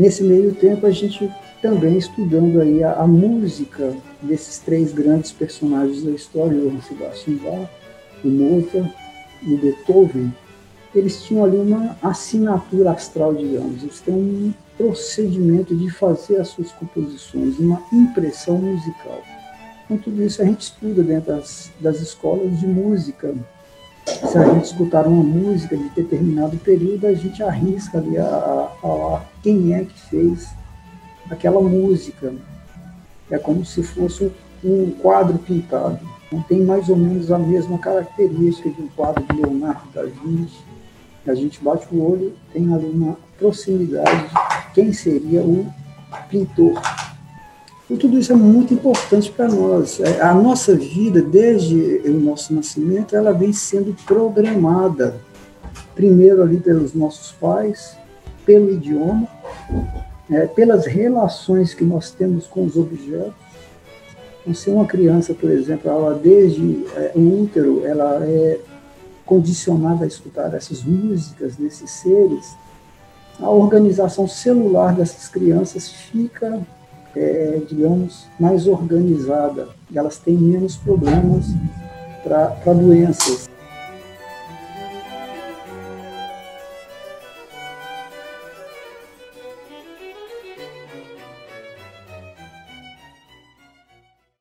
nesse meio tempo, a gente também estudando aí a, a música desses três grandes personagens da história, o Sebastian Bach, o Mozart e o Beethoven, eles tinham ali uma assinatura astral, digamos. Eles têm um procedimento de fazer as suas composições, uma impressão musical. Então, tudo isso a gente estuda dentro das, das escolas de música. Se a gente escutar uma música de determinado período, a gente arrisca ali a, falar quem é que fez aquela música. É como se fosse um quadro pintado. Então, tem mais ou menos a mesma característica de um quadro de Leonardo da Vinci. A gente bate o olho, tem ali uma proximidade de quem seria o pintor. E tudo isso é muito importante para nós. É, a nossa vida, desde o nosso nascimento, ela vem sendo programada. Primeiro ali pelos nossos pais, pelo idioma, é, pelas relações que nós temos com os objetos. Então, se uma criança, por exemplo, ela desde é, o útero, ela é condicionada a escutar essas músicas desses seres, a organização celular dessas crianças fica, é, digamos, mais organizada. Elas têm menos problemas para doenças.